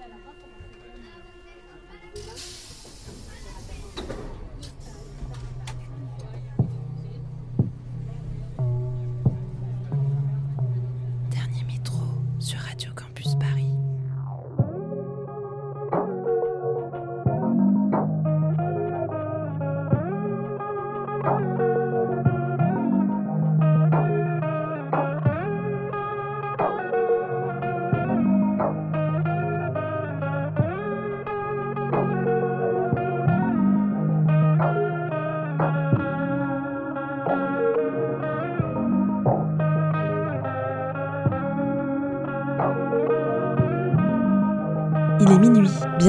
Minuit,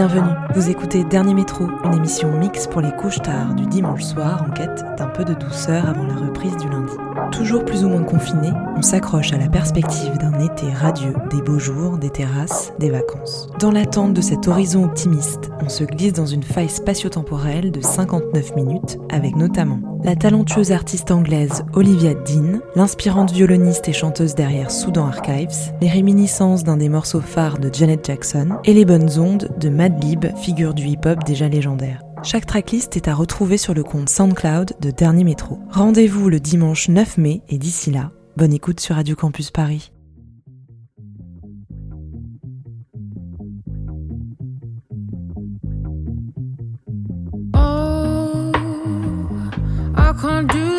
bienvenue. Vous écoutez Dernier Métro, une émission mix pour les couches tard du dimanche soir en quête d'un peu de douceur avant la reprise du lundi. Toujours plus ou moins confiné, on s'accroche à la perspective d'un été radieux, des beaux jours, des terrasses, des vacances. Dans l'attente de cet horizon optimiste, on se glisse dans une faille spatio-temporelle de 59 minutes avec notamment la talentueuse artiste anglaise Olivia Dean, l'inspirante violoniste et chanteuse derrière Soudan Archives, les réminiscences d'un des morceaux phares de Janet Jackson et les bonnes ondes de Madlib, figure du hip-hop déjà légendaire. Chaque tracklist est à retrouver sur le compte SoundCloud de Dernier Métro. Rendez-vous le dimanche 9 mai et d'ici là, bonne écoute sur Radio Campus Paris. Can't do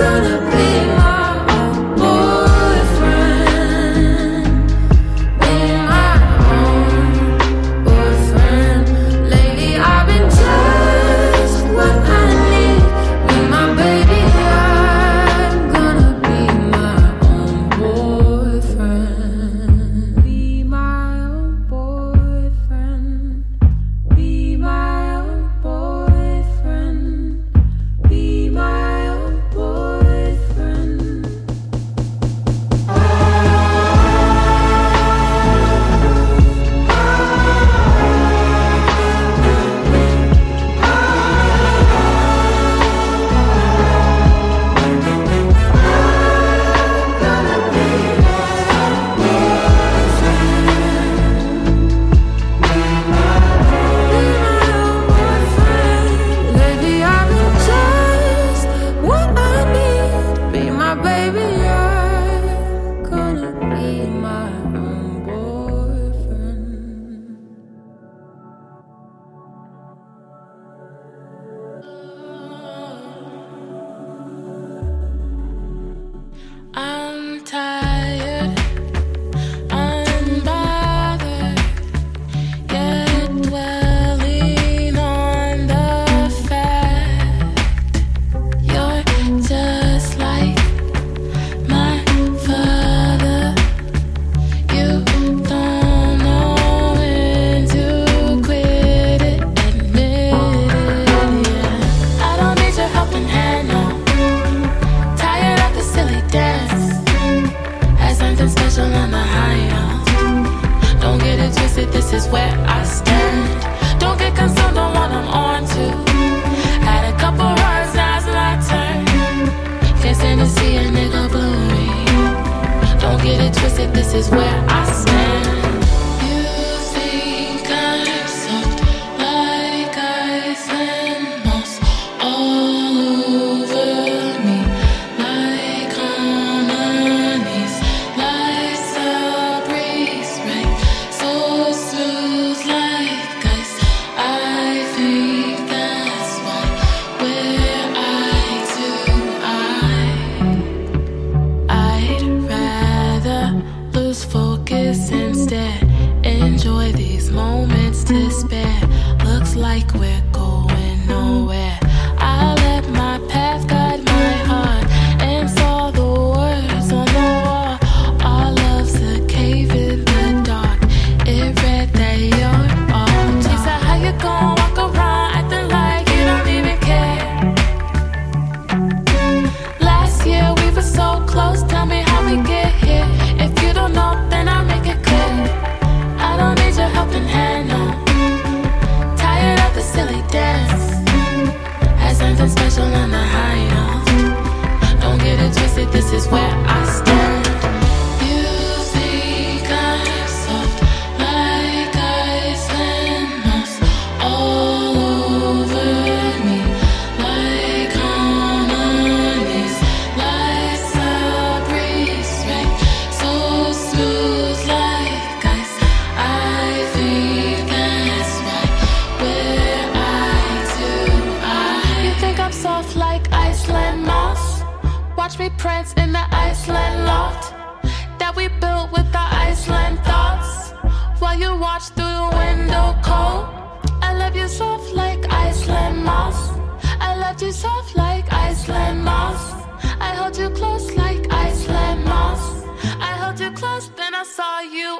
gonna watch me prance in the Iceland loft that we built with our Iceland thoughts. While you watch through the window cold, I love you soft like Iceland moss. I love you soft like Iceland moss. I held you close like Iceland moss. I held you close, then I saw you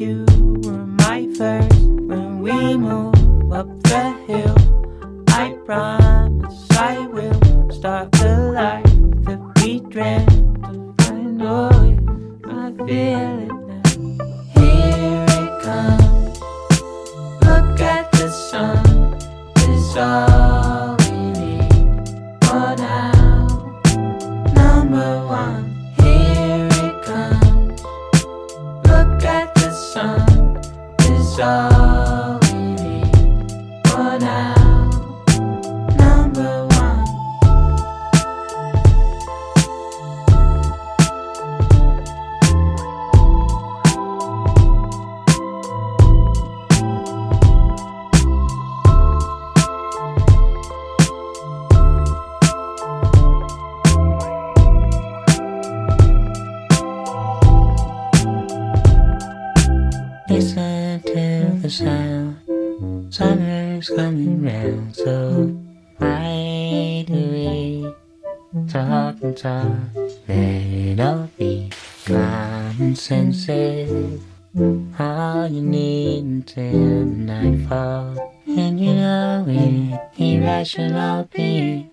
you. till nightfall. And you know it, irrational being.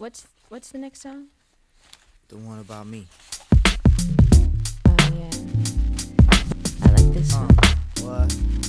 What's what's the next song? The one about me. Oh yeah. I like this uh, one. What?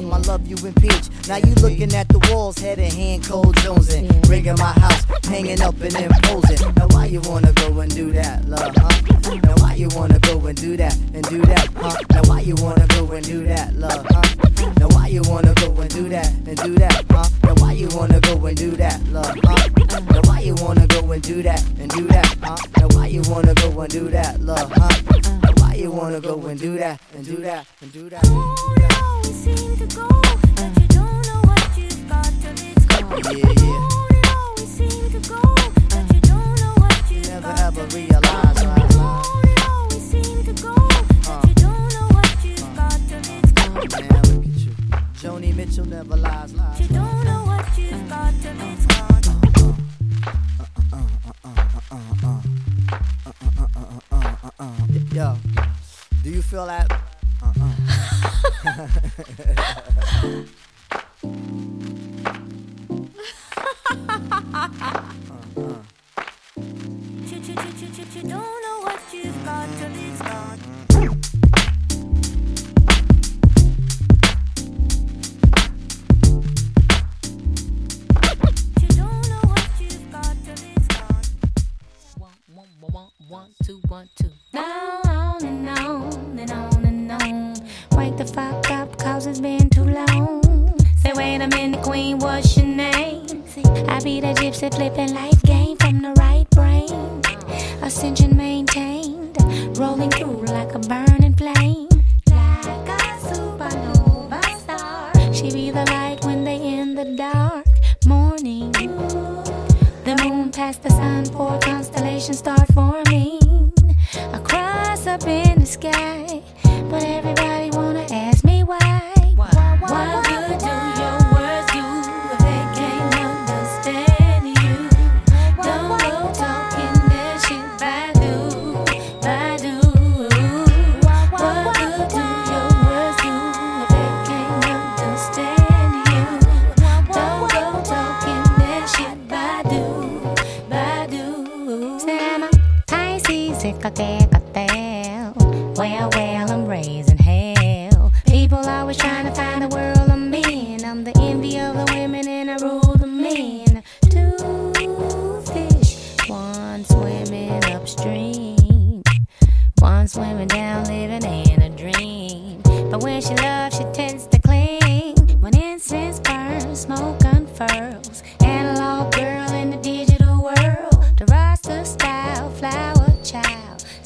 The my love you impeach. Now you looking at the walls, head in hand, cold Jonesing. Ringing my house, hanging up and imposing. Now why you wanna go and do that, love, huh? Now why you wanna go and do that and do that, huh? Now why you wanna go and do that, love, huh? Now why you wanna go and do that and do that, huh? Now why you wanna go and do that, love, huh? Now why you wanna go and do that and do that, huh? Now why you wanna go and do that, love, huh? You wanna go and do that and do that and do that? Yeah, yeah. Never ever realize, right? Man, look at you. Joni Mitchell never lies, lies. Yo, do you feel that? One, uh-uh.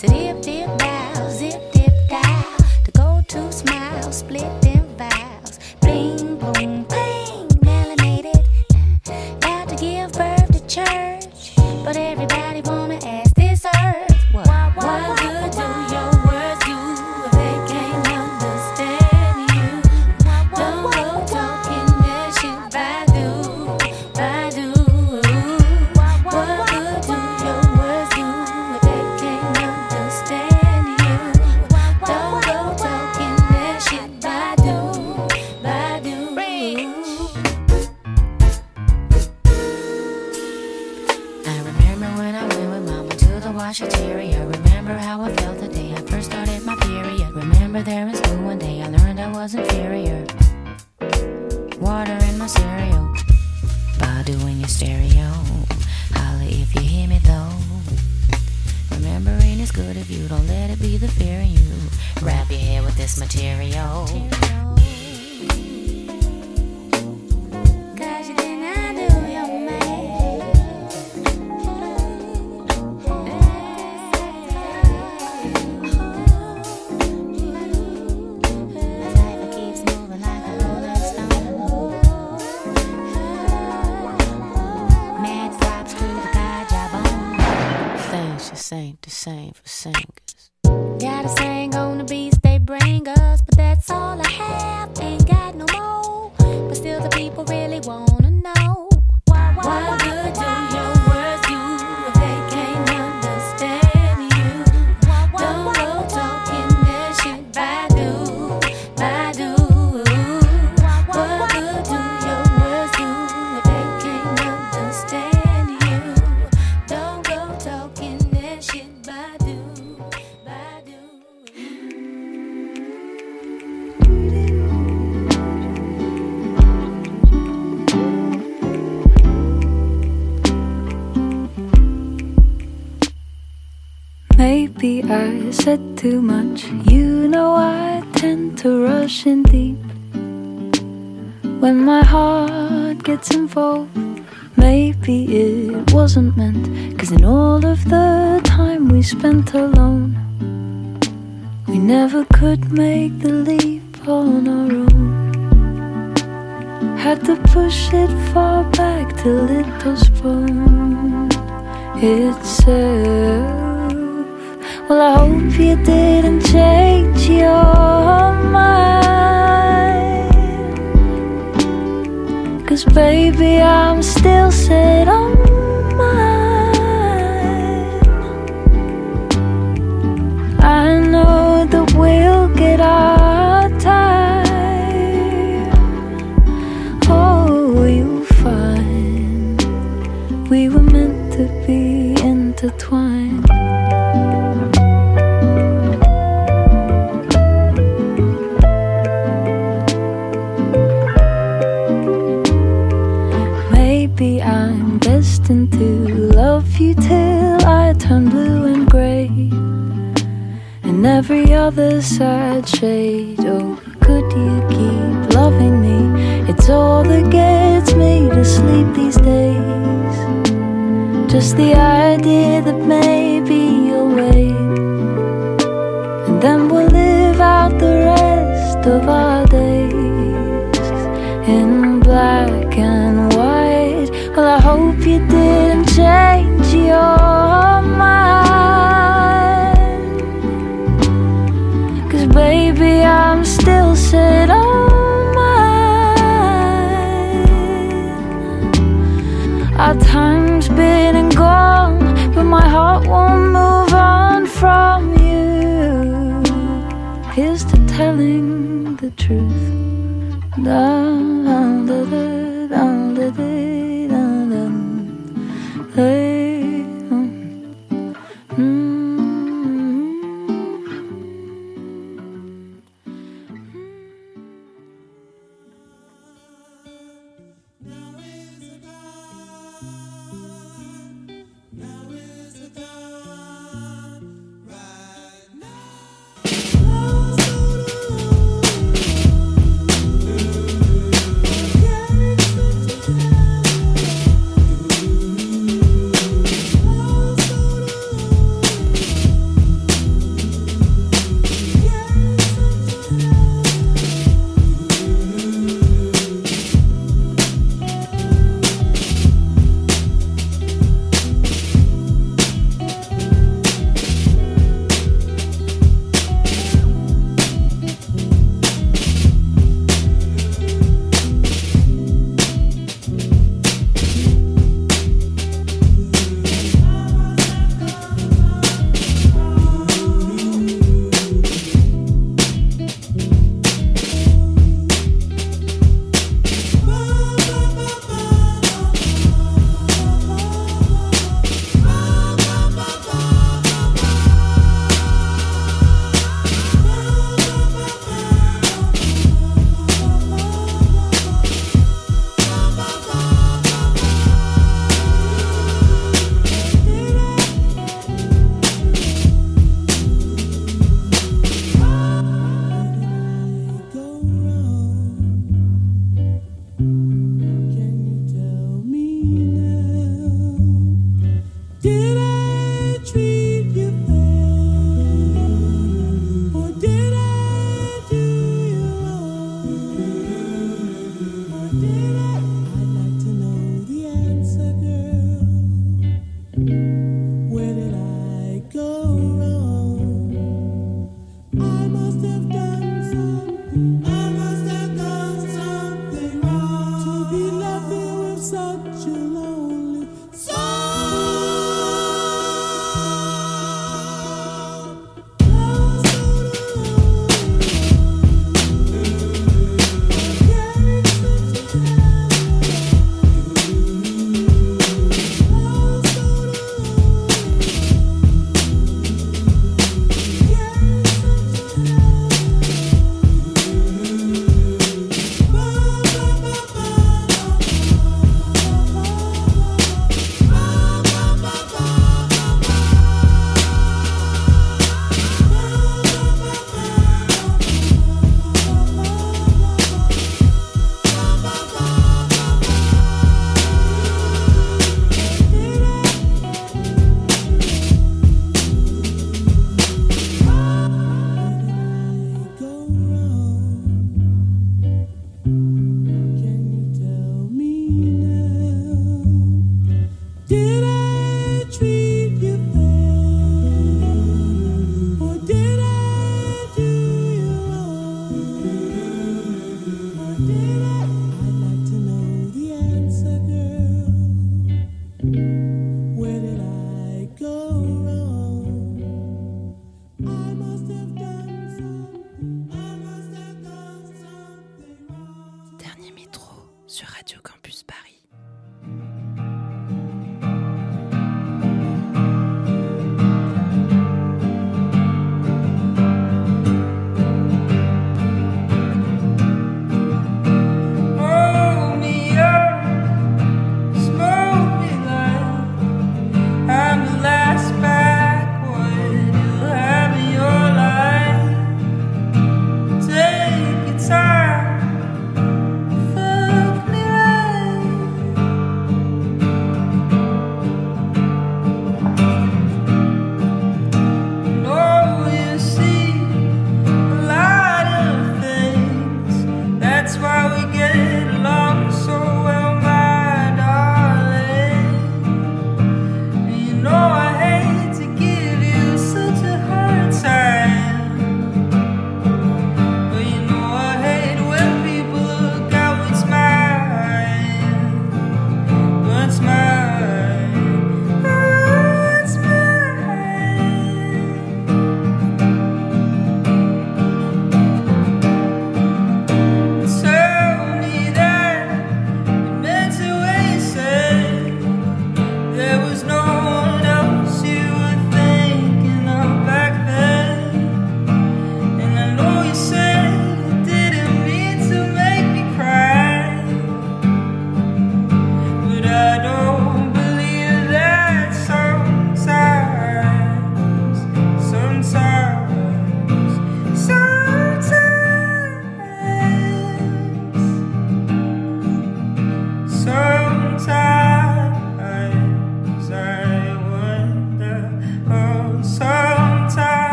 child. Too much. You know I tend to rush in deep when my heart gets involved. Maybe it wasn't meant, cause in all of the time we spent alone, we never could make the leap on our own. Had to push it far back till it postponed itself. Well, I hope you didn't change your mind. Cause baby, I'm still set on every other sad shade. Oh, could you keep loving me? It's all that gets me to sleep these days. Just the idea that maybe truth.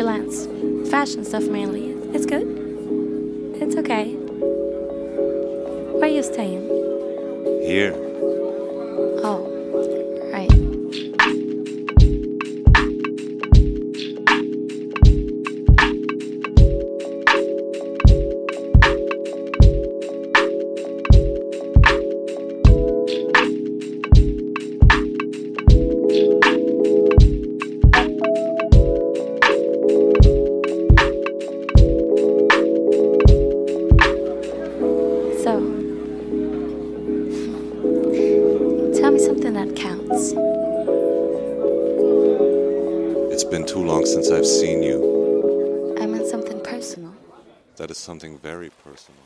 freelance, fashion stuff mainly. It's good. It's okay. Where are you staying? Here. Personal.